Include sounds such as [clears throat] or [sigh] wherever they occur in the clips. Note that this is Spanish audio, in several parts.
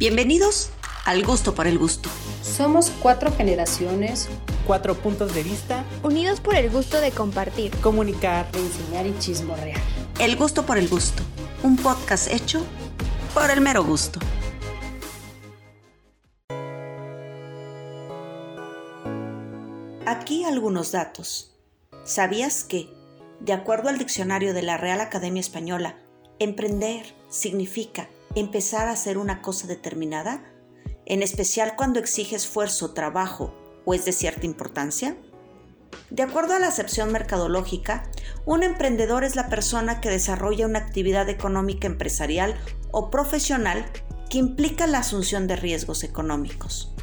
Bienvenidos al gusto por el gusto. Somos cuatro generaciones, cuatro puntos de vista, unidos por el gusto de compartir, comunicar, enseñar y chismorrear. El gusto por el gusto, un podcast hecho por el mero gusto. Aquí algunos datos. ¿Sabías que, de acuerdo al diccionario de la Real Academia Española, emprender significa empezar a hacer una cosa determinada? en especial cuando exige esfuerzo, trabajo o es de cierta importancia? De acuerdo a la acepción mercadológica, un emprendedor es la persona que desarrolla una actividad económica empresarial o profesional que implica la asunción de riesgos económicos.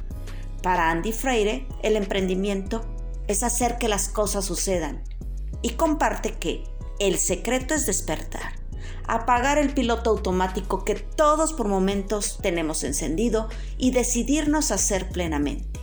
Para Andy Freire, el emprendimiento es hacer que las cosas sucedan y comparte que el secreto es despertar apagar el piloto automático que todos por momentos tenemos encendido y decidirnos hacer plenamente.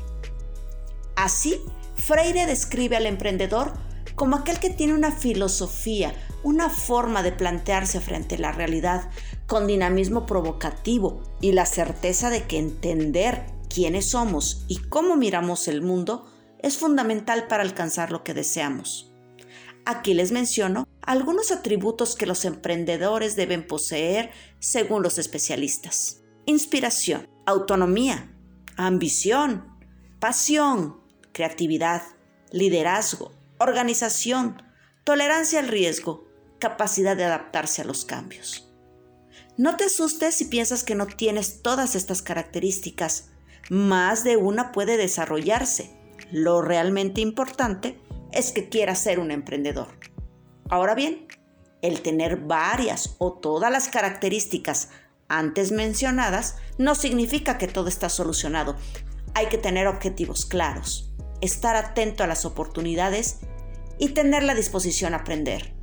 Así, Freire describe al emprendedor como aquel que tiene una filosofía, una forma de plantearse frente a la realidad con dinamismo provocativo y la certeza de que entender quiénes somos y cómo miramos el mundo es fundamental para alcanzar lo que deseamos. Aquí les menciono algunos atributos que los emprendedores deben poseer según los especialistas. Inspiración, autonomía, ambición, pasión, creatividad, liderazgo, organización, tolerancia al riesgo, capacidad de adaptarse a los cambios. No te asustes si piensas que no tienes todas estas características. Más de una puede desarrollarse. Lo realmente importante es que quieras ser un emprendedor. Ahora bien, el tener varias o todas las características antes mencionadas no significa que todo está solucionado. Hay que tener objetivos claros, estar atento a las oportunidades y tener la disposición a aprender.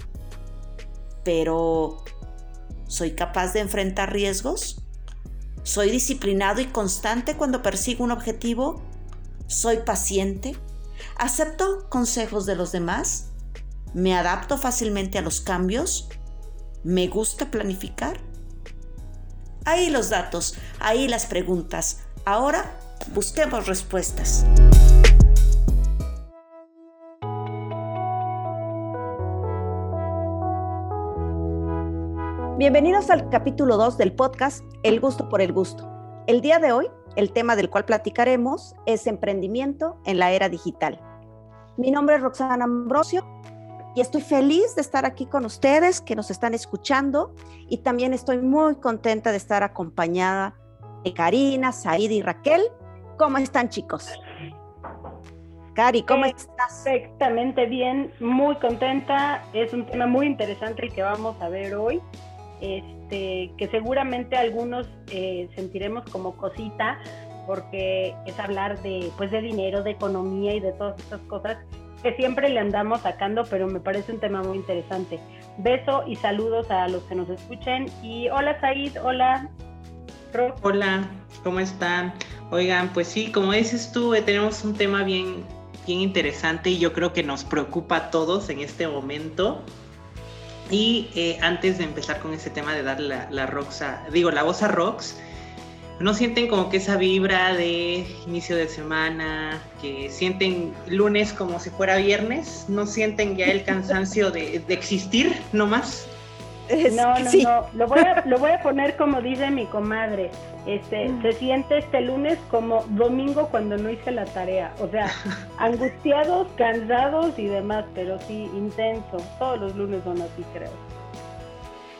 Pero, ¿soy capaz de enfrentar riesgos? ¿Soy disciplinado y constante cuando persigo un objetivo? ¿Soy paciente? ¿Acepto consejos de los demás? ¿Me adapto fácilmente a los cambios? ¿Me gusta planificar? Ahí los datos, ahí las preguntas. Ahora busquemos respuestas. Bienvenidos al capítulo 2 del podcast El gusto por el gusto. El día de hoy, el tema del cual platicaremos es emprendimiento en la era digital. Mi nombre es Roxana Ambrosio y estoy feliz de estar aquí con ustedes que nos están escuchando y también estoy muy contenta de estar acompañada de Karina, Said y Raquel. ¿Cómo están chicos? Cari, ¿cómo estás? Perfectamente bien, muy contenta. Es un tema muy interesante el que vamos a ver hoy, este, que seguramente algunos eh, sentiremos como cosita, porque es hablar de, pues, de dinero, de economía y de todas estas cosas que siempre le andamos sacando, pero me parece un tema muy interesante. Beso y saludos a los que nos escuchen. Y hola Said, hola. Hola, ¿cómo están? Oigan, pues sí, como dices tú, eh, tenemos un tema bien, bien interesante y yo creo que nos preocupa a todos en este momento. Y eh, antes de empezar con este tema de darle la, la, Roxa, digo, la voz a Rox, no sienten como que esa vibra de inicio de semana, que sienten lunes como si fuera viernes, no sienten ya el cansancio de, existir nomás. No, no, no, lo voy, a, lo voy a poner como dice mi comadre, este, mm. se siente este lunes como domingo cuando no hice la tarea, o sea, [laughs] angustiados, cansados y demás, pero sí, intenso, todos los lunes son así creo.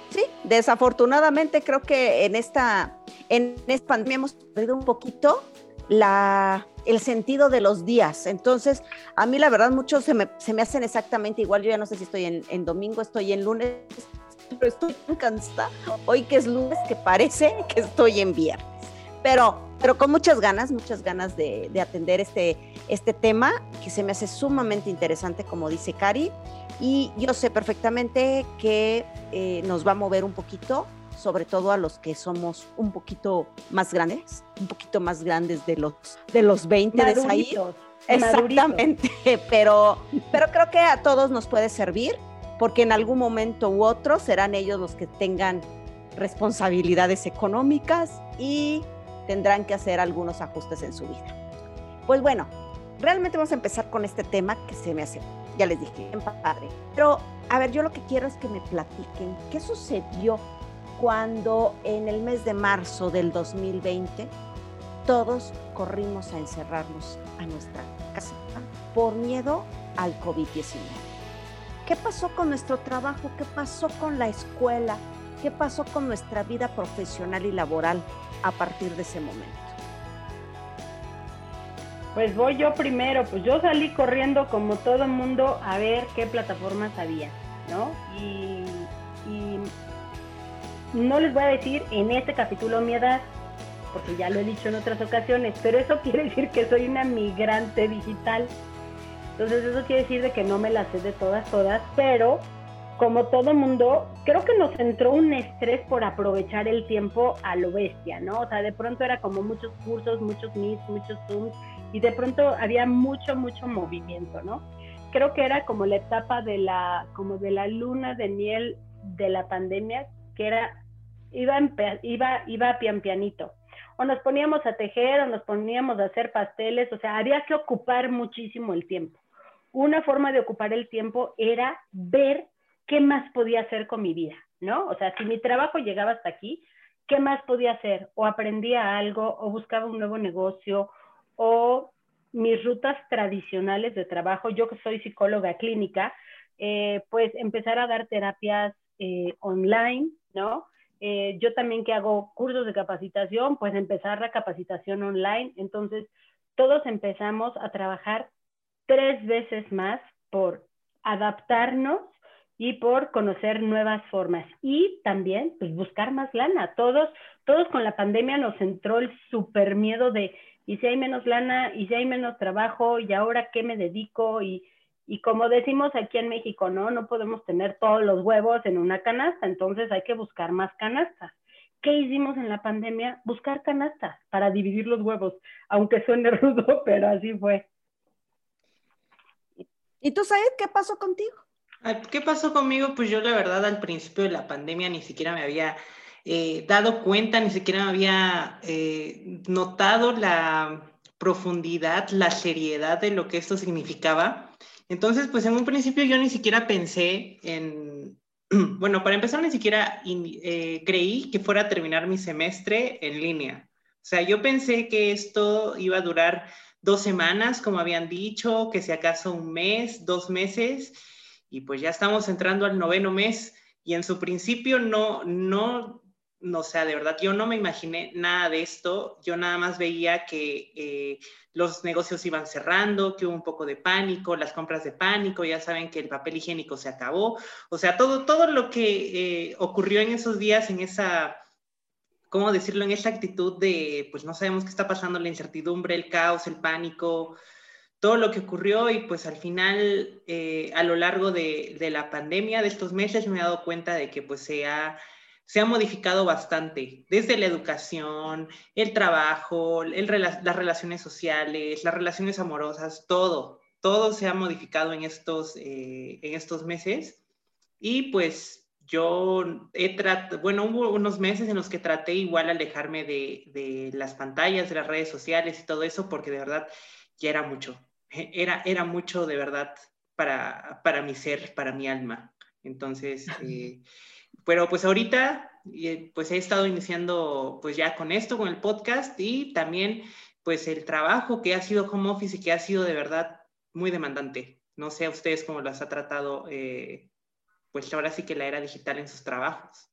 Sí, desafortunadamente creo que en esta, en esta pandemia hemos perdido un poquito la, el sentido de los días. Entonces, a mí la verdad muchos se me, se me hacen exactamente igual. Yo ya no sé si estoy en, en domingo, estoy en lunes, pero estoy cansada hoy que es lunes que parece que estoy en viernes. Pero, pero con muchas ganas, muchas ganas de, de atender este, este tema que se me hace sumamente interesante, como dice Cari. Y yo sé perfectamente que eh, nos va a mover un poquito, sobre todo a los que somos un poquito más grandes, un poquito más grandes de los, de los 20 de ahí. Exactamente, [laughs] pero, pero creo que a todos nos puede servir porque en algún momento u otro serán ellos los que tengan responsabilidades económicas y tendrán que hacer algunos ajustes en su vida. Pues bueno, realmente vamos a empezar con este tema que se me hace, ya les dije, padre. Pero, a ver, yo lo que quiero es que me platiquen qué sucedió cuando en el mes de marzo del 2020 todos corrimos a encerrarnos a nuestra casa por miedo al COVID-19. ¿Qué pasó con nuestro trabajo? ¿Qué pasó con la escuela? ¿Qué pasó con nuestra vida profesional y laboral a partir de ese momento? Pues voy yo primero, pues yo salí corriendo como todo mundo a ver qué plataformas había, ¿no? Y no les voy a decir en este capítulo mi edad, porque ya lo he dicho en otras ocasiones, pero eso quiere decir que soy una migrante digital. Entonces eso quiere decir de que no me las sé de todas, todas, pero como todo mundo, creo que nos entró un estrés por aprovechar el tiempo a lo bestia, ¿no? O sea, de pronto era como muchos cursos, muchos meets, muchos zooms, y de pronto había mucho, mucho movimiento, ¿no? Creo que era como la etapa de la, como de la luna de miel de la pandemia, que era, iba, iba, iba pian pianito o nos poníamos a tejer o nos poníamos a hacer pasteles, o sea, había que ocupar muchísimo el tiempo. Una forma de ocupar el tiempo era ver qué más podía hacer con mi vida, ¿no? O sea, si mi trabajo llegaba hasta aquí, ¿qué más podía hacer? O aprendía algo, o buscaba un nuevo negocio, o mis rutas tradicionales de trabajo, yo que soy psicóloga clínica, eh, pues empezar a dar terapias eh, online, ¿no? Eh, yo también que hago cursos de capacitación, pues empezar la capacitación online. Entonces, todos empezamos a trabajar tres veces más por adaptarnos y por conocer nuevas formas y también pues buscar más lana. Todos, todos con la pandemia nos entró el super miedo de y si hay menos lana y si hay menos trabajo y ahora qué me dedico y y como decimos aquí en México, ¿no? No podemos tener todos los huevos en una canasta, entonces hay que buscar más canastas. ¿Qué hicimos en la pandemia? Buscar canastas para dividir los huevos, aunque suene [laughs] rudo, pero así fue. ¿Y tú, sabes qué pasó contigo? ¿Qué pasó conmigo? Pues yo la verdad al principio de la pandemia ni siquiera me había eh, dado cuenta, ni siquiera me había eh, notado la profundidad, la seriedad de lo que esto significaba. Entonces, pues en un principio yo ni siquiera pensé en, [clears throat] bueno, para empezar, ni siquiera eh, creí que fuera a terminar mi semestre en línea. O sea, yo pensé que esto iba a durar dos semanas, como habían dicho, que si acaso un mes, dos meses, y pues ya estamos entrando al noveno mes. Y en su principio no, no, no, o sea, de verdad, yo no me imaginé nada de esto. Yo nada más veía que eh, los negocios iban cerrando, que hubo un poco de pánico, las compras de pánico, ya saben que el papel higiénico se acabó, o sea, todo, todo lo que eh, ocurrió en esos días, en esa, ¿cómo decirlo?, en esa actitud de, pues no sabemos qué está pasando, la incertidumbre, el caos, el pánico, todo lo que ocurrió y pues al final, eh, a lo largo de, de la pandemia, de estos meses, me he dado cuenta de que pues se ha se ha modificado bastante, desde la educación, el trabajo, las relaciones sociales, las relaciones amorosas, todo, todo se ha modificado en estos, eh, en estos meses. Y pues yo he tratado, bueno, hubo unos meses en los que traté igual alejarme de, de, las pantallas, de las redes sociales y todo eso, porque de verdad ya era mucho, era, era mucho de verdad para, para mi ser, para mi alma. Entonces, eh, pero pues ahorita eh, pues he estado iniciando pues ya con esto, con el podcast y también pues el trabajo que ha sido home office y que ha sido de verdad muy demandante. No sé a ustedes cómo las ha tratado eh, pues ahora sí que la era digital en sus trabajos.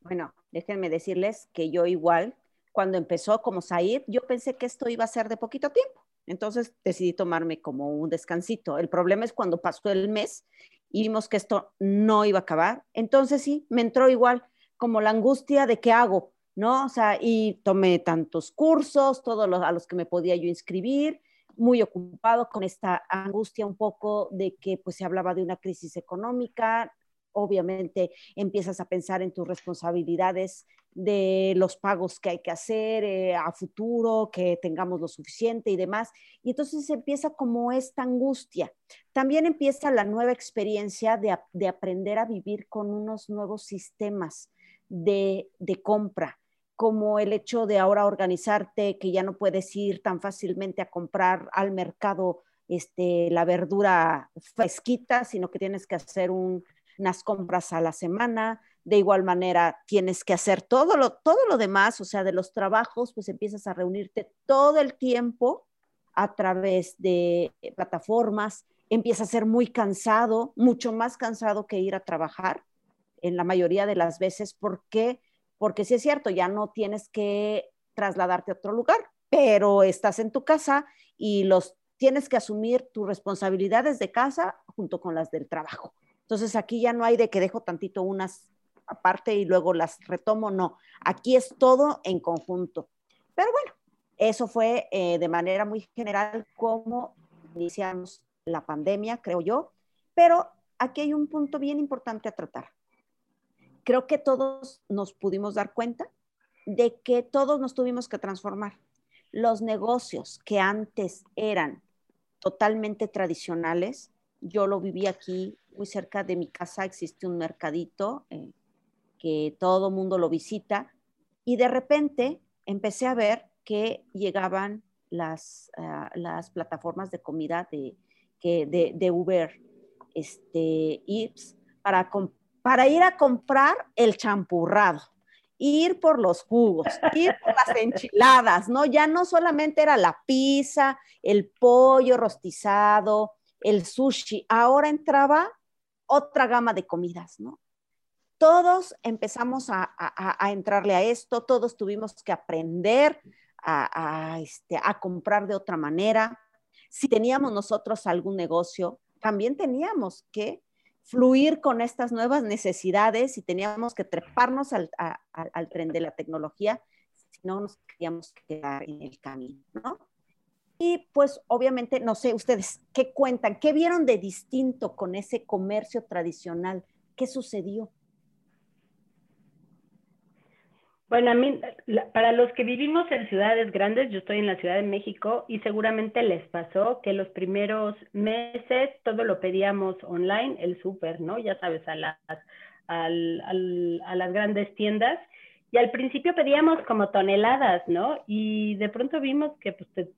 Bueno, déjenme decirles que yo igual, cuando empezó como Said, yo pensé que esto iba a ser de poquito tiempo. Entonces decidí tomarme como un descansito. El problema es cuando pasó el mes y vimos que esto no iba a acabar. Entonces sí, me entró igual como la angustia de qué hago, ¿no? O sea, y tomé tantos cursos, todos los a los que me podía yo inscribir, muy ocupado con esta angustia un poco de que pues se hablaba de una crisis económica, obviamente empiezas a pensar en tus responsabilidades de los pagos que hay que hacer eh, a futuro, que tengamos lo suficiente y demás. Y entonces empieza como esta angustia. También empieza la nueva experiencia de, de aprender a vivir con unos nuevos sistemas de, de compra. Como el hecho de ahora organizarte, que ya no puedes ir tan fácilmente a comprar al mercado este, la verdura fresquita, sino que tienes que hacer unas compras a la semana. De igual manera, tienes que hacer todo lo, todo lo demás, o sea, de los trabajos, pues empiezas a reunirte todo el tiempo a través de plataformas, empieza a ser muy cansado, mucho más cansado que ir a trabajar en la mayoría de las veces. ¿Por qué? Porque sí es cierto, ya no tienes que trasladarte a otro lugar, pero estás en tu casa y los tienes que asumir tus responsabilidades de casa junto con las del trabajo. Entonces aquí ya no hay de que dejo tantito unas aparte y luego las retomo, no. Aquí es todo en conjunto. Pero bueno, eso fue eh, de manera muy general como iniciamos la pandemia, creo yo. Pero aquí hay un punto bien importante a tratar. Creo que todos nos pudimos dar cuenta de que todos nos tuvimos que transformar. Los negocios que antes eran totalmente tradicionales, yo lo viví aquí muy cerca de mi casa, existe un mercadito eh, que todo mundo lo visita y de repente empecé a ver que llegaban las, ah, las plataformas de comida de, de, de Uber, este, Eats, para, para ir a comprar el champurrado, ir por los jugos, ir por las [laughs] enchiladas, ¿no? Ya no solamente era la pizza, el pollo rostizado, el sushi, ahora entraba otra gama de comidas, ¿no? Todos empezamos a, entrarle a esto, todos tuvimos que aprender a, este, a comprar de otra manera, si teníamos nosotros algún negocio, también teníamos que fluir con estas nuevas necesidades y teníamos que treparnos al, tren de la tecnología, si no nos queríamos quedar en el camino, ¿no? Y pues obviamente, no sé, ustedes, ¿qué cuentan? ¿Qué vieron de distinto con ese comercio tradicional? ¿Qué sucedió? Bueno, a mí, para los que vivimos en ciudades grandes, yo estoy en la Ciudad de México y seguramente les pasó que los primeros meses todo lo pedíamos online, el súper, ¿no? Ya sabes, a las, a las grandes tiendas. Y al principio pedíamos como toneladas, ¿no? Y de pronto vimos que pues, te,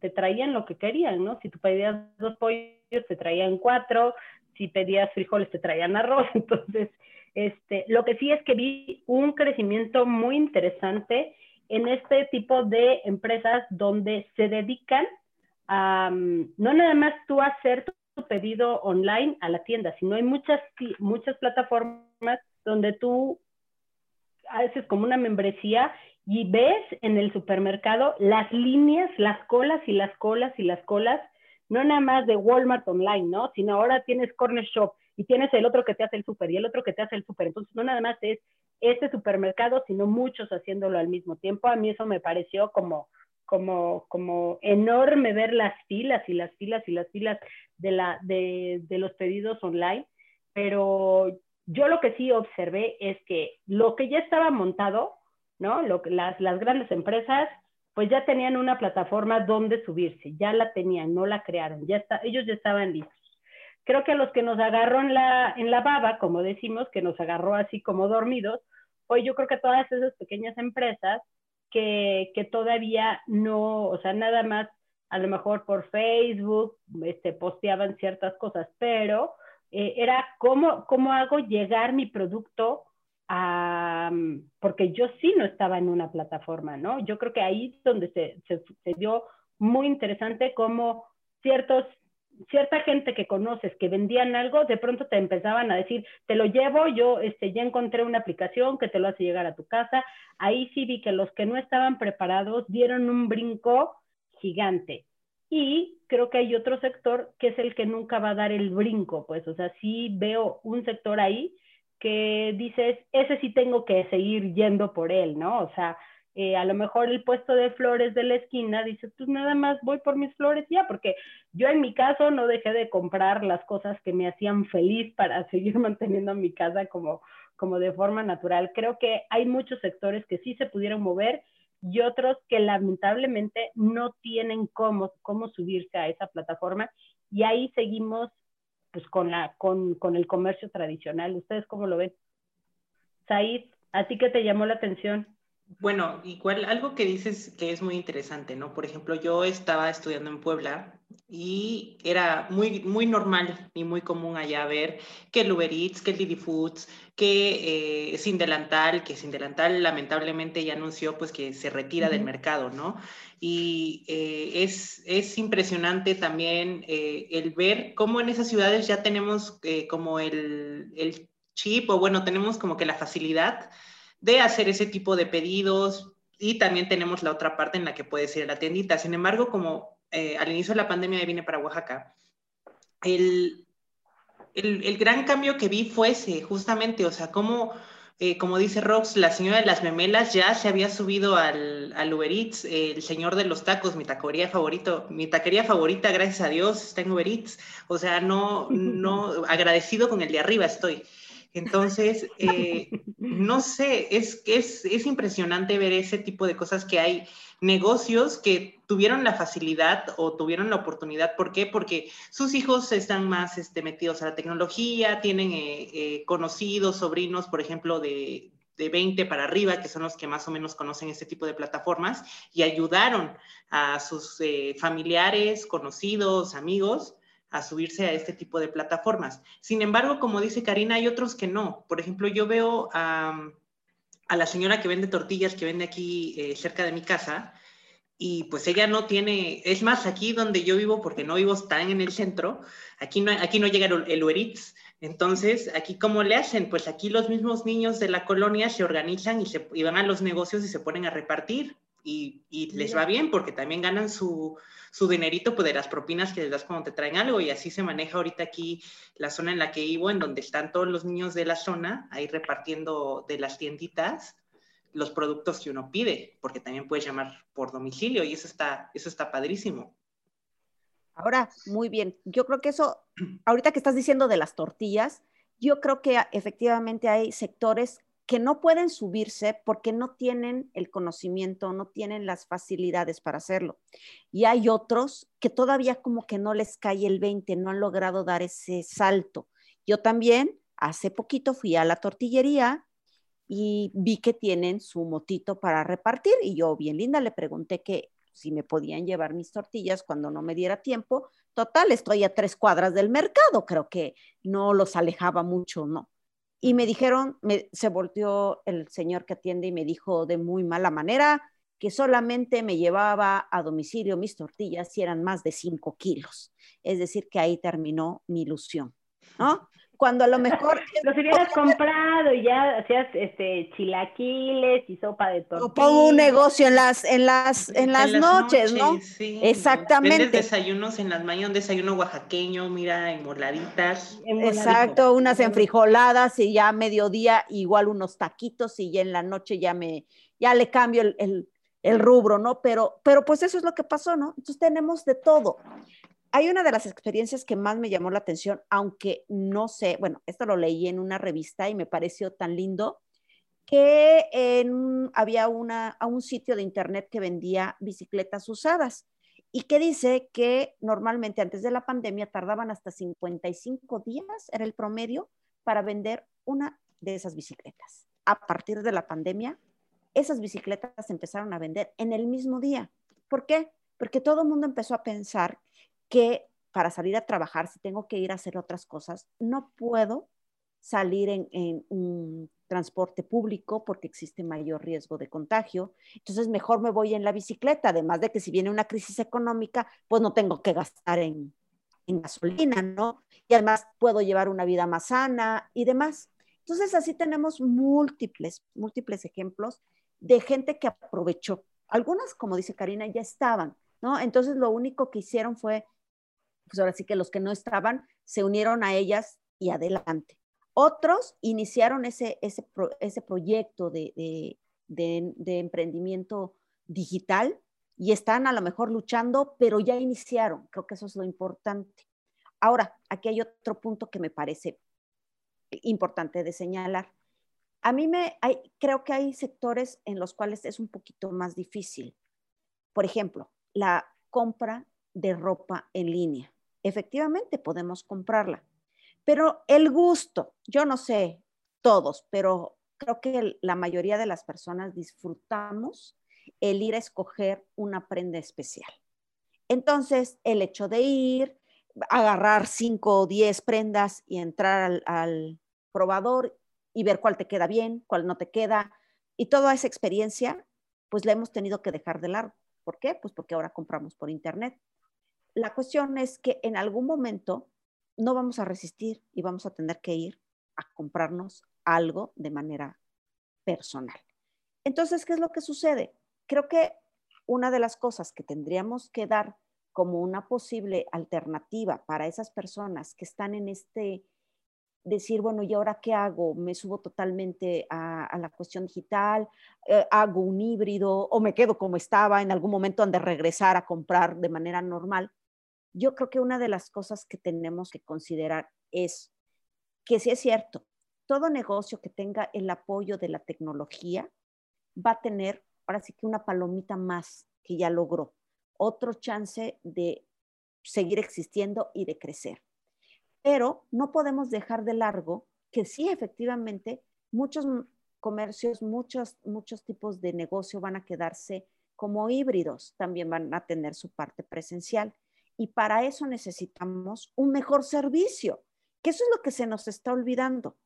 te traían lo que querían, ¿no? Si tú pedías dos pollos, te traían cuatro, si pedías frijoles, te traían arroz. [laughs] Entonces, este, lo que sí es que vi un crecimiento muy interesante en este tipo de empresas donde se dedican a mm, no nada más tú hacer tu pedido online a la tienda, sino hay muchas, muchas plataformas donde tú haces como una membresía y ves en el supermercado las líneas, las colas y las colas y las colas, no nada más de Walmart online, ¿no? Sino ahora tienes Corner Shop, y tienes el otro que te hace el súper y el otro que te hace el súper. Entonces, no nada más es este supermercado, sino muchos haciéndolo al mismo tiempo. A mí eso me pareció como, como, como enorme ver las filas y las filas y las filas de, la, de, de los pedidos online, pero yo lo que sí observé es que lo que ya estaba montado, ¿no? Lo, las, las grandes empresas, pues ya tenían una plataforma donde subirse, ya la tenían, no la crearon, ya está, ellos ya estaban listos. Creo que a los que nos agarró en la, en la baba, como decimos, que nos agarró así como dormidos, fue yo creo que todas esas pequeñas empresas que, que todavía no, o sea, nada más a lo mejor por Facebook, este, posteaban ciertas cosas, pero eh, era cómo, cómo hago llegar mi producto porque yo sí no estaba en una plataforma, ¿no? Yo creo que ahí es donde se, se, se dio muy interesante cómo ciertos cierta gente que conoces que vendían algo, de pronto te empezaban a decir, te lo llevo, yo este, ya encontré una aplicación que te lo hace llegar a tu casa. Ahí sí vi que los que no estaban preparados dieron un brinco gigante. Y creo que hay otro sector que es el que nunca va a dar el brinco, pues, o sea, sí veo un sector ahí que dices, ese sí tengo que seguir yendo por él, ¿no? O sea, eh, a lo mejor el puesto de flores de la esquina, dices, pues nada más voy por mis flores ya, porque yo en mi caso no dejé de comprar las cosas que me hacían feliz para [laughs] seguir manteniendo mi casa como, como de forma natural. Creo que hay muchos sectores que sí se pudieron mover y otros que lamentablemente no tienen cómo, cómo subirse a esa plataforma y ahí seguimos pues con, la, con, con el comercio tradicional. ¿Ustedes cómo lo ven? Said, ¿a ti qué te llamó la atención? Bueno, igual algo que dices que es muy interesante, ¿no? Por ejemplo, yo estaba estudiando en Puebla y era muy, muy normal y muy común allá ver que el Uber Eats, que el Didi Foods, que eh, Sin Delantal, que Sin Delantal lamentablemente ya anunció pues que se retira del mercado, ¿no? Y eh, es, es, impresionante también eh, el ver cómo en esas ciudades ya tenemos como el, el chip o bueno, tenemos como que la facilidad de hacer ese tipo de pedidos y también tenemos la otra parte en la que puedes ir a la tiendita. Sin embargo, como eh, al inicio de la pandemia vine para Oaxaca, el, el, gran cambio que vi fue ese, justamente, o sea, como, eh, como dice Rox, la señora de las memelas ya se había subido al, al Uber Eats, el señor de los tacos, mi taquería favorito, mi taquería favorita, gracias a Dios, está en Uber Eats, o sea, no, [laughs] no, agradecido con el de arriba estoy. Entonces, eh, no sé, es, es, es impresionante ver ese tipo de cosas que hay negocios que tuvieron la facilidad o tuvieron la oportunidad. ¿Por qué? Porque sus hijos están más este, metidos a la tecnología, tienen eh, eh, conocidos, sobrinos, por ejemplo, de, de 20 para arriba, que son los que más o menos conocen este tipo de plataformas, y ayudaron a sus familiares, conocidos, amigos a subirse a este tipo de plataformas. Sin embargo, como dice Karina, hay otros que no. Por ejemplo, yo veo a, la señora que vende tortillas, que vende aquí eh, cerca de mi casa, y pues ella no tiene, es más, aquí donde yo vivo, porque no vivo tan en el centro, aquí no, aquí no llega el Uber Entonces, aquí cómo le hacen? Pues aquí los mismos niños de la colonia se organizan y, se, y van a los negocios y se ponen a repartir y, les va bien porque también ganan su, su dinerito pues, de las propinas que les das cuando te traen algo y así se maneja ahorita aquí la zona en la que vivo, en donde están todos los niños de la zona ahí repartiendo de las tienditas los productos que uno pide, porque también puedes llamar por domicilio y eso está, eso está padrísimo. Ahora, muy bien. Yo creo que eso, ahorita que estás diciendo de las tortillas, yo creo que efectivamente hay sectores que no pueden subirse porque no tienen el conocimiento, no tienen las facilidades para hacerlo. Y hay otros que todavía como que no les cae el 20, no han logrado dar ese salto. Yo también hace poquito fui a la tortillería y vi que tienen su motito para repartir y yo bien linda le pregunté que si me podían llevar mis tortillas cuando no me diera tiempo. Total, estoy a tres cuadras del mercado, creo que no los alejaba mucho, ¿no? Y me dijeron, se volteó el señor que atiende y me dijo de muy mala manera que solamente me llevaba a domicilio mis tortillas si eran más de cinco kilos. Es decir, que ahí terminó mi ilusión, ¿no? Cuando a lo [laughs] mejor... Los hubieras comprado y ya hacías este, chilaquiles y sopa de tortilla. O pongo un negocio en las, en las, en las, noches, ¿no? Sí. Exactamente. Vendes desayunos en las mañanas, un desayuno oaxaqueño, mira, en moladitas. Exacto, unas enfrijoladas y ya a mediodía igual unos taquitos y ya en la noche ya me, ya le cambio el, el, el rubro, ¿no? Pero, pero pues eso es lo que pasó, ¿no? Entonces tenemos de todo hay una de las experiencias que más me llamó la atención, aunque no sé, bueno, esto lo leí en una revista y me pareció tan lindo, que había una, un sitio de internet que vendía bicicletas usadas y que dice que normalmente antes de la pandemia tardaban hasta 55 días, era el promedio, para vender una de esas bicicletas. A partir de la pandemia, esas bicicletas empezaron a vender en el mismo día. ¿Por qué? Porque todo el mundo empezó a pensar que para salir a trabajar, si tengo que ir a hacer otras cosas, no puedo salir en, un transporte público porque existe mayor riesgo de contagio. Entonces, mejor me voy en la bicicleta, además de que si viene una crisis económica, pues no tengo que gastar en, en gasolina, ¿no? Y además puedo llevar una vida más sana y demás. Entonces, así tenemos múltiples, múltiples ejemplos de gente que aprovechó. Algunas, como dice Karina, ya estaban, ¿no? Entonces, lo único que hicieron fue pues ahora sí que los que no estaban se unieron a ellas y adelante. Otros iniciaron ese, ese, ese proyecto de, de, emprendimiento digital y están a lo mejor luchando, pero ya iniciaron. Creo que eso es lo importante. Ahora, aquí hay otro punto que me parece importante de señalar. A mí me hay, creo que hay sectores en los cuales es un poquito más difícil. Por ejemplo, la compra de ropa en línea efectivamente podemos comprarla. Pero el gusto, yo no sé todos, pero creo que la mayoría de las personas disfrutamos el ir a escoger una prenda especial. Entonces, el hecho de ir, agarrar cinco o diez prendas y entrar al, probador y ver cuál te queda bien, cuál no te queda, y toda esa experiencia, pues la hemos tenido que dejar de largo. ¿Por qué? Pues porque ahora compramos por internet. La cuestión es que en algún momento no vamos a resistir y vamos a tener que ir a comprarnos algo de manera personal. Entonces, ¿qué es lo que sucede? Creo que una de las cosas que tendríamos que dar como una posible alternativa para esas personas que están en este decir, bueno, ¿y ahora qué hago? ¿Me subo totalmente a, la cuestión digital? Eh, ¿Hago un híbrido? ¿O me quedo como estaba? En algún momento han de regresar a comprar de manera normal. Yo creo que una de las cosas que tenemos que considerar es que si es cierto, todo negocio que tenga el apoyo de la tecnología va a tener ahora sí que una palomita más que ya logró, otro chance de seguir existiendo y de crecer. Pero no podemos dejar de largo que sí, efectivamente, muchos comercios, muchos, muchos tipos de negocio van a quedarse como híbridos, también van a tener su parte presencial. Y para eso necesitamos un mejor servicio, que eso es lo que se nos está olvidando.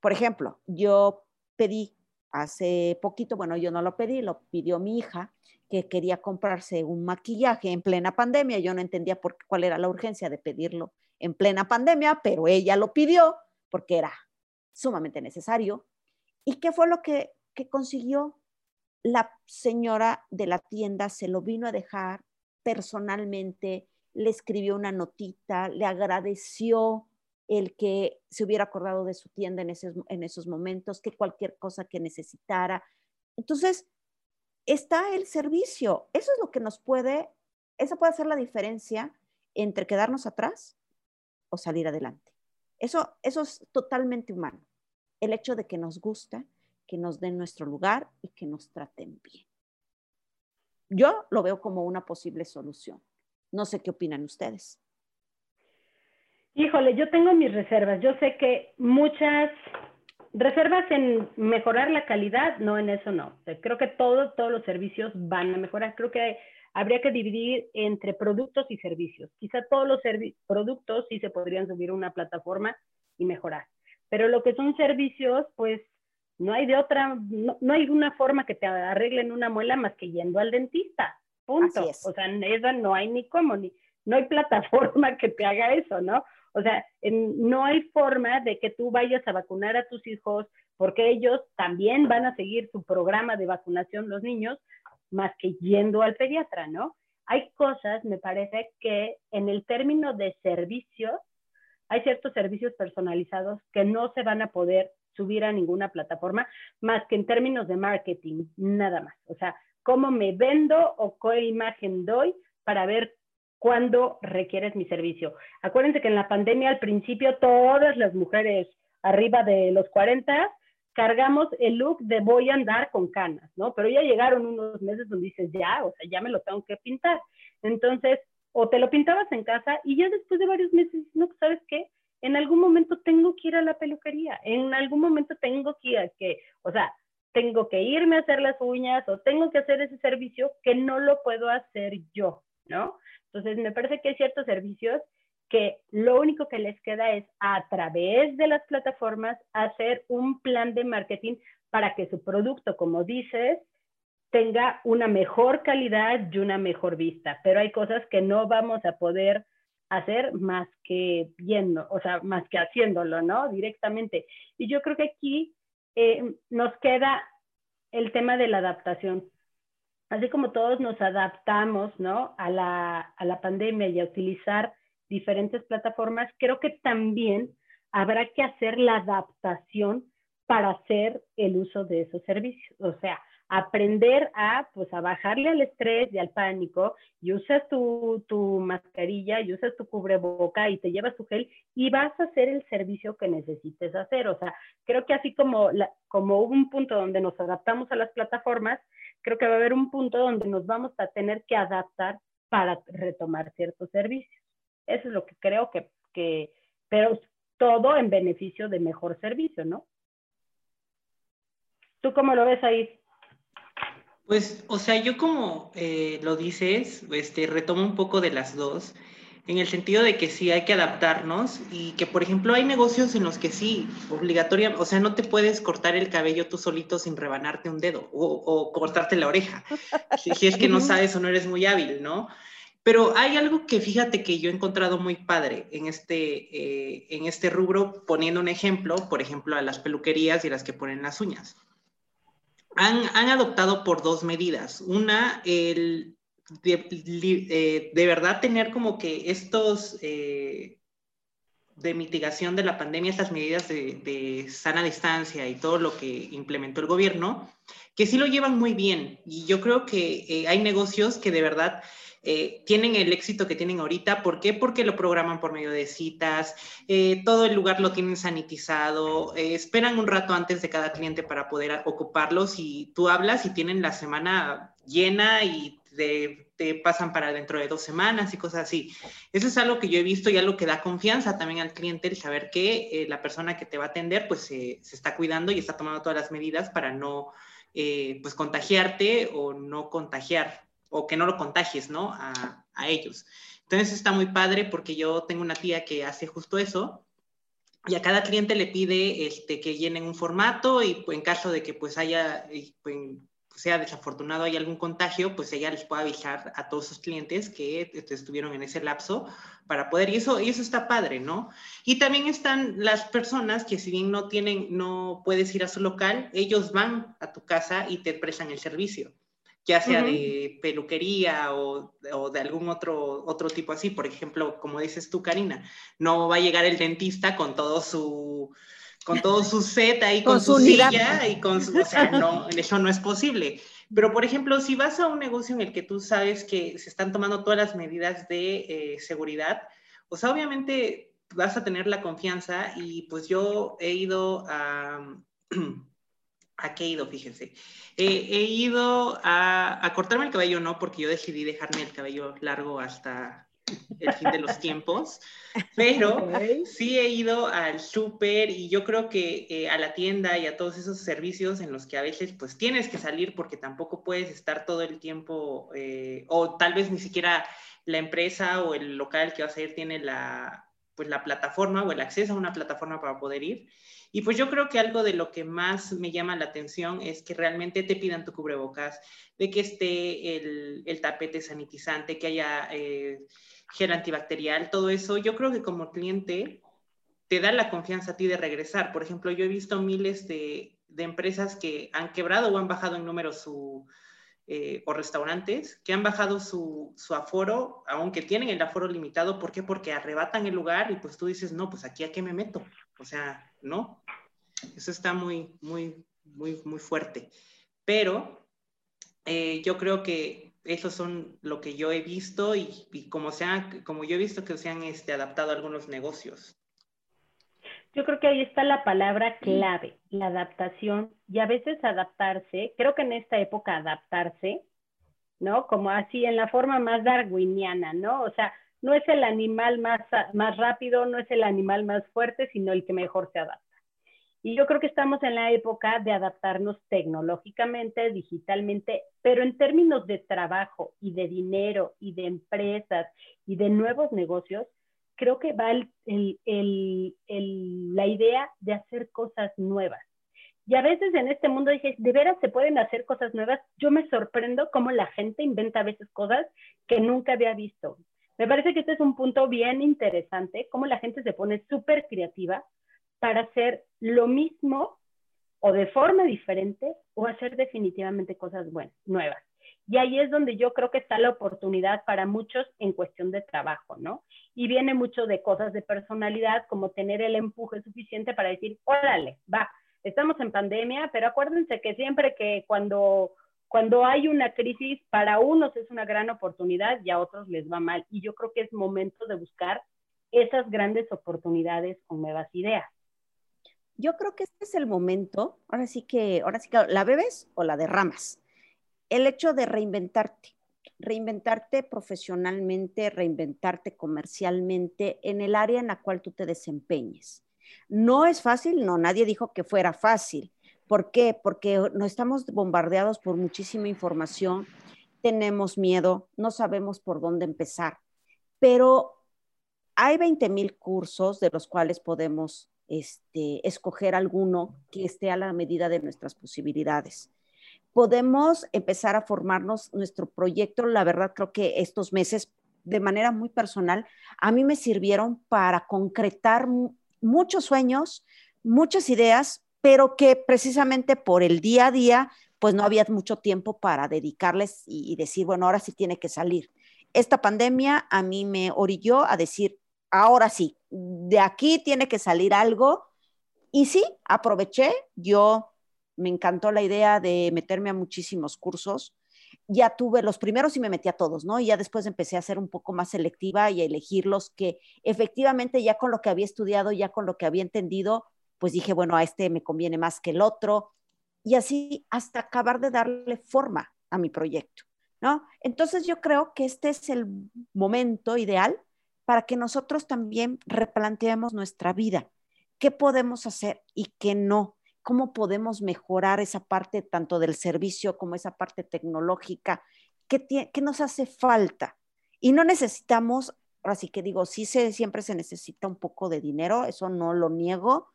Por ejemplo, yo pedí hace poquito, bueno, yo no lo pedí, lo pidió mi hija, que quería comprarse un maquillaje en plena pandemia. Yo no entendía por cuál era la urgencia de pedirlo en plena pandemia, pero ella lo pidió porque era sumamente necesario. ¿Y qué fue lo que, que consiguió? La señora de la tienda se lo vino a dejar personalmente, le escribió una notita, le agradeció el que se hubiera acordado de su tienda en esos, en esos momentos, que cualquier cosa que necesitara. Entonces, está el servicio. Eso es lo que nos puede, esa puede hacer la diferencia entre quedarnos atrás o salir adelante. Eso, eso es totalmente humano. El hecho de que nos gusta, que nos den nuestro lugar y que nos traten bien. Yo lo veo como una posible solución. No sé qué opinan ustedes. Híjole, yo tengo mis reservas. Yo sé que muchas reservas en mejorar la calidad, no en eso no. creo que todos todos los servicios van a mejorar. Creo que habría que dividir entre productos y servicios. Quizá todos los productos sí se podrían subir a una plataforma y mejorar. Pero lo que son servicios, pues no hay de otra, no, no hay una forma que te arreglen una muela más que yendo al dentista. Punto. O sea, esa no hay ni cómo, ni, no hay [laughs] plataforma que te haga eso, ¿no? O sea, no hay forma de que tú vayas a vacunar a tus hijos porque ellos también van a seguir su programa de vacunación los niños más que yendo al pediatra, ¿no? Hay cosas, me parece, que en el término de servicios, hay ciertos servicios personalizados que no se van a poder subir a ninguna plataforma más que en términos de marketing, nada más. O sea, cómo me vendo o qué imagen doy para ver cuando requieres mi servicio. Acuérdense que en la pandemia al principio todas las mujeres arriba de los 40 cargamos el look de voy a andar con canas, ¿no? Pero ya llegaron unos meses donde dices, ya, o sea, ya me lo tengo que pintar. Entonces, o te lo pintabas en casa y ya después de varios meses, no, ¿sabes qué? En algún momento tengo que ir a la peluquería, en algún momento tengo que ir a que, o sea, tengo que irme a hacer las uñas o tengo que hacer ese servicio que no lo puedo hacer yo, ¿no? Entonces, me parece que hay ciertos servicios que lo único que les queda es a través de las plataformas hacer un plan de marketing para que su producto, como dices, tenga una mejor calidad y una mejor vista. Pero hay cosas que no vamos a poder hacer más que viendo, o sea, más que haciéndolo, ¿no? Directamente. Y yo creo que aquí eh, nos queda el tema de la adaptación así como todos nos adaptamos ¿no? a, la, a la pandemia y a utilizar diferentes plataformas, creo que también habrá que hacer la adaptación para hacer el uso de esos servicios. O sea, aprender a, pues, a bajarle al estrés y al pánico y usas tu, tu mascarilla y usas tu cubreboca y te llevas tu gel y vas a hacer el servicio que necesites hacer. O sea, creo que así como, la, como hubo un punto donde nos adaptamos a las plataformas, creo que va a haber un punto donde nos vamos a tener que adaptar para retomar ciertos servicios. Eso es lo que creo que, que pero todo en beneficio de mejor servicio, ¿no? ¿Tú cómo lo ves ahí? Pues, o sea, yo como eh, lo dices, este, retomo un poco de las dos, en el sentido de que sí hay que adaptarnos y que, por ejemplo, hay negocios en los que sí, obligatoria, o sea, no te puedes cortar el cabello tú solito sin rebanarte un dedo o, cortarte la oreja, si, es que no sabes o no eres muy hábil, ¿no? Pero hay algo que fíjate que yo he encontrado muy padre en este, eh, en este rubro, poniendo un ejemplo, por ejemplo, a las peluquerías y las que ponen las uñas han, adoptado por dos medidas. Una, el de, eh, verdad tener como que estos eh, de mitigación de la pandemia, estas medidas de, sana distancia y todo lo que implementó el gobierno, que sí lo llevan muy bien. Y yo creo que eh, hay negocios que de verdad eh, tienen el éxito que tienen ahorita. ¿Por qué? Porque lo programan por medio de citas, eh, todo el lugar lo tienen sanitizado, eh, esperan un rato antes de cada cliente para poder ocuparlos y tú hablas y tienen la semana llena y te, pasan para dentro de dos semanas y cosas así. Eso es algo que yo he visto y algo que da confianza también al cliente, el saber que la persona que te va a atender pues se está cuidando y está tomando todas las medidas para no pues contagiarte o no contagiar o que no lo contagies, ¿no? A, ellos. Entonces está muy padre porque yo tengo una tía que hace justo eso y a cada cliente le pide este, que llenen un formato y pues, en caso de que pues haya, pues, sea desafortunado, hay algún contagio, pues ella les puede avisar a todos sus clientes que este, estuvieron en ese lapso para poder, y eso, y eso está padre, ¿no? Y también están las personas que si bien no tienen, no puedes ir a su local, ellos van a tu casa y te prestan el servicio ya sea de peluquería o, de algún otro, otro tipo así. Por ejemplo, como dices tú, Karina, no va a llegar el dentista con todo su con todo su set ahí, con, su, silla y con su, o sea, [laughs] no, eso no es posible. Pero, por ejemplo, si vas a un negocio en el que tú sabes que se están tomando todas las medidas de eh, seguridad, pues obviamente vas a tener la confianza y pues yo he ido a... [clears throat] ¿A qué he ido? Fíjense. he ido a, cortarme el cabello, no, porque yo decidí dejarme el cabello largo hasta el fin de los [laughs] tiempos, pero sí he ido al súper y yo creo que eh, a la tienda y a todos esos servicios en los que a veces pues tienes que salir porque tampoco puedes estar todo el tiempo eh, o tal vez ni siquiera la empresa o el local que vas a ir tiene la, pues, la plataforma o el acceso a una plataforma para poder ir. Y pues yo creo que algo de lo que más me llama la atención es que realmente te pidan tu cubrebocas, de que esté el, tapete sanitizante, que haya eh, gel antibacterial, todo eso. Yo creo que como cliente te da la confianza a ti de regresar. Por ejemplo, yo he visto miles de, empresas que han quebrado o han bajado en número su, eh, o restaurantes que han bajado su, su, aforo, aunque tienen el aforo limitado. ¿Por qué? Porque arrebatan el lugar y pues tú dices, no, pues aquí a qué me meto. O sea, ¿no? Eso está muy, muy, muy, muy fuerte. Pero eh, yo creo que esos son lo que yo he visto y, como, como yo he visto que se han este, adaptado algunos negocios. Yo creo que ahí está la palabra clave, la adaptación y a veces adaptarse, creo que en esta época adaptarse, ¿no? Como así en la forma más darwiniana, ¿no? O sea, no es el animal más, más rápido, no es el animal más fuerte, sino el que mejor se adapta. Y yo creo que estamos en la época de adaptarnos tecnológicamente, digitalmente, pero en términos de trabajo y de dinero y de empresas y de nuevos negocios, creo que va la idea de hacer cosas nuevas. Y a veces en este mundo dije, ¿de veras se pueden hacer cosas nuevas? Yo me sorprendo cómo la gente inventa a veces cosas que nunca había visto. Me parece que este es un punto bien interesante, cómo la gente se pone súper creativa para hacer lo mismo o de forma diferente o hacer definitivamente cosas buenas, nuevas. Y ahí es donde yo creo que está la oportunidad para muchos en cuestión de trabajo, ¿no? Y viene mucho de cosas de personalidad, como tener el empuje suficiente para decir, órale, va, estamos en pandemia, pero acuérdense que siempre que cuando, cuando hay una crisis, para unos es una gran oportunidad y a otros les va mal. Y yo creo que es momento de buscar esas grandes oportunidades con nuevas ideas yo creo que este es el momento, ahora sí que, ahora sí que la bebes o la derramas. El hecho de reinventarte, reinventarte profesionalmente, reinventarte comercialmente en el área en la cual tú te desempeñes. No es fácil, no, nadie dijo que fuera fácil, ¿Por qué? Porque no estamos bombardeados por muchísima información, tenemos miedo, no sabemos por dónde empezar, pero hay 20 mil cursos de los cuales podemos este, escoger alguno que esté a la medida de nuestras posibilidades. Podemos empezar a formarnos nuestro proyecto. La verdad, creo que estos meses, de manera muy personal, a mí me sirvieron para concretar muchos sueños, muchas ideas, pero que precisamente por el día a día, pues no había mucho tiempo para dedicarles y, decir, bueno, ahora sí tiene que salir. Esta pandemia a mí me orilló a decir, ahora sí, de aquí tiene que salir algo. Y sí, aproveché, yo me encantó la idea de meterme a muchísimos cursos. Ya tuve los primeros y me metí a todos, ¿no? Y ya después empecé a ser un poco más selectiva y a elegir los que efectivamente ya con lo que había estudiado, ya con lo que había entendido, pues dije, bueno, a este me conviene más que el otro. Y así hasta acabar de darle forma a mi proyecto, ¿no? Entonces yo creo que este es el momento ideal para que nosotros también replanteemos nuestra vida. ¿Qué podemos hacer y qué no? ¿Cómo podemos mejorar esa parte tanto del servicio como esa parte tecnológica? ¿Qué, qué nos hace falta? Y no necesitamos, así que digo, sí se, siempre se necesita un poco de dinero, eso no lo niego,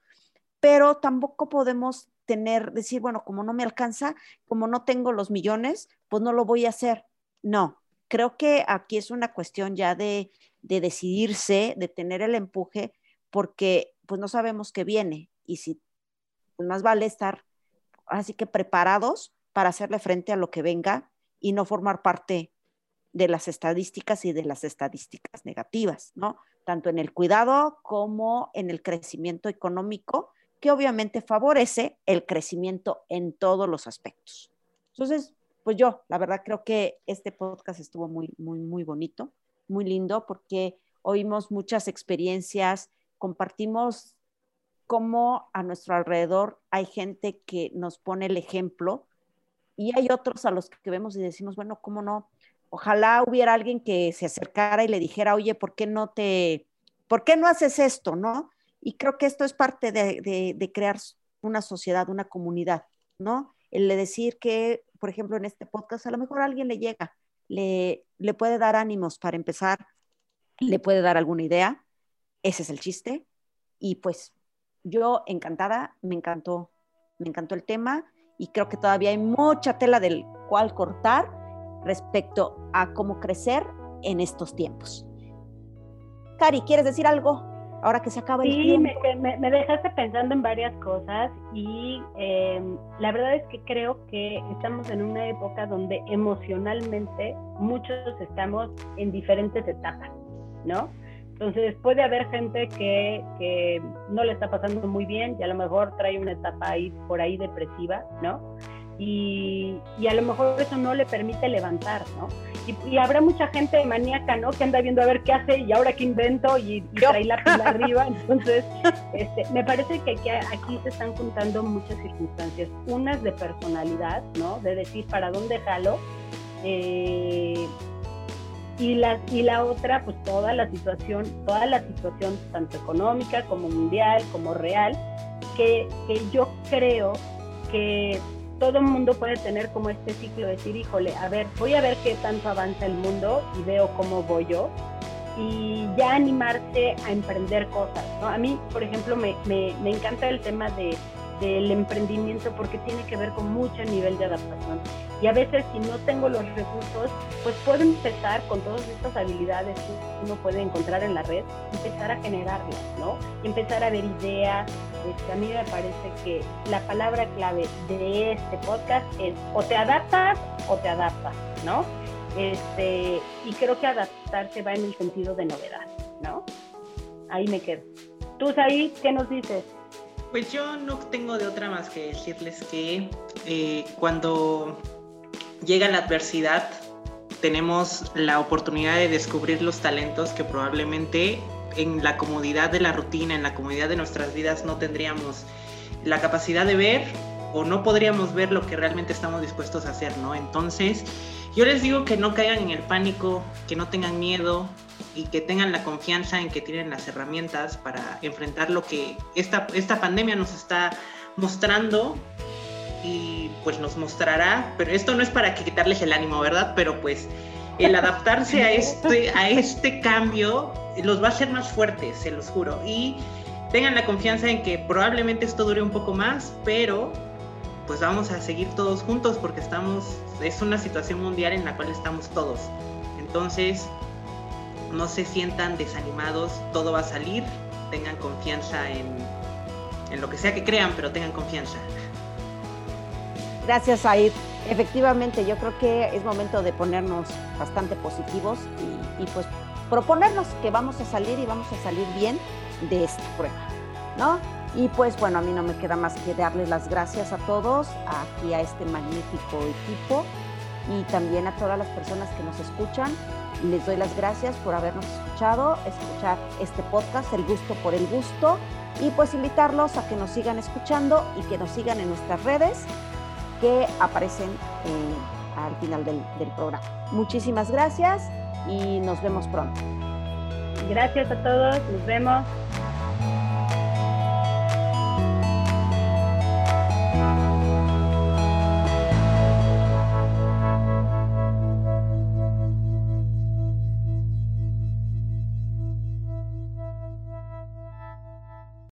pero tampoco podemos tener, decir, bueno, como no me alcanza, como no tengo los millones, pues no lo voy a hacer. No, creo que aquí es una cuestión ya de, de decidirse, de tener el empuje, porque pues no sabemos qué viene y si pues, más vale estar así que preparados para hacerle frente a lo que venga y no formar parte de las estadísticas y de las estadísticas negativas, ¿no? Tanto en el cuidado como en el crecimiento económico, que obviamente favorece el crecimiento en todos los aspectos. Entonces, pues yo, la verdad, creo que este podcast estuvo muy, muy, muy bonito muy lindo porque oímos muchas experiencias, compartimos cómo a nuestro alrededor hay gente que nos pone el ejemplo y hay otros a los que vemos y decimos, bueno, ¿cómo no? Ojalá hubiera alguien que se acercara y le dijera, oye, ¿por qué no te, por qué no haces esto, no? Y creo que esto es parte de, de crear una sociedad, una comunidad, ¿no? El de decir que, por ejemplo, en este podcast a lo mejor a alguien le llega, le, le puede dar ánimos para empezar, le puede dar alguna idea. Ese es el chiste. Y pues yo encantada, me encantó, me encantó el tema y creo que todavía hay mucha tela del cual cortar respecto a cómo crecer en estos tiempos. Cari, ¿quieres decir algo? Ahora que se acaba el tiempo. Sí, me, me, dejaste pensando en varias cosas y eh, la verdad es que creo que estamos en una época donde emocionalmente muchos estamos en diferentes etapas, ¿no? Entonces puede haber gente que, que, no le está pasando muy bien y a lo mejor trae una etapa ahí por ahí depresiva, ¿no? Y, a lo mejor eso no le permite levantar, ¿no? Y, habrá mucha gente maníaca, ¿no? Que anda viendo a ver qué hace y ahora qué invento y, trae la pila arriba. [laughs] Entonces, este, me parece que aquí, aquí, se están juntando muchas circunstancias, unas de personalidad, ¿no? De decir para dónde jalo. Eh, y la, y la otra, pues toda la situación, toda la situación tanto económica como mundial, como real, que, que yo creo que todo mundo puede tener como este ciclo de decir, híjole, a ver, voy a ver qué tanto avanza el mundo y veo cómo voy yo y ya animarse a emprender cosas. ¿no? A mí, por ejemplo, me, me, me encanta el tema de, del emprendimiento porque tiene que ver con mucho nivel de adaptación. Y a veces si no tengo los recursos, pues puedo empezar con todas estas habilidades que uno puede encontrar en la red, empezar a generarlas, ¿no? empezar a ver ideas. Este, a mí me parece que la palabra clave de este podcast es o te adaptas o te adaptas, ¿no? Este, y creo que adaptarse va en el sentido de novedad, ¿no? Ahí me quedo. Tú, ahí, ¿qué nos dices? Pues yo no tengo de otra más que decirles que eh, cuando llega la adversidad tenemos la oportunidad de descubrir los talentos que probablemente en la comodidad de la rutina, en la comodidad de nuestras vidas no tendríamos la capacidad de ver o no podríamos ver lo que realmente estamos dispuestos a hacer, ¿no? Entonces, yo les digo que no caigan en el pánico, que no tengan miedo, y que tengan la confianza en que tienen las herramientas para enfrentar lo que esta, esta pandemia nos está mostrando y pues nos mostrará, pero esto no es para que quitarles el ánimo, ¿verdad? Pero pues el adaptarse a este, a este cambio los va a hacer más fuertes, se los juro. Y tengan la confianza en que probablemente esto dure un poco más, pero pues vamos a seguir todos juntos porque estamos, es una situación mundial en la cual estamos todos. Entonces, no se sientan desanimados, todo va a salir, tengan confianza en, en lo que sea que crean, pero tengan confianza. Gracias, Aid. Efectivamente, yo creo que es momento de ponernos bastante positivos y, y, pues proponernos que vamos a salir y vamos a salir bien de esta prueba, ¿no? Y pues bueno, a mí no me queda más que darles las gracias a todos, aquí a este magnífico equipo y también a todas las personas que nos escuchan. Les doy las gracias por habernos escuchado, escuchar este podcast, El Gusto por el Gusto, y pues invitarlos a que nos sigan escuchando y que nos sigan en nuestras redes que aparecen eh, al final del, del programa. Muchísimas gracias y nos vemos pronto. Gracias a todos, nos vemos.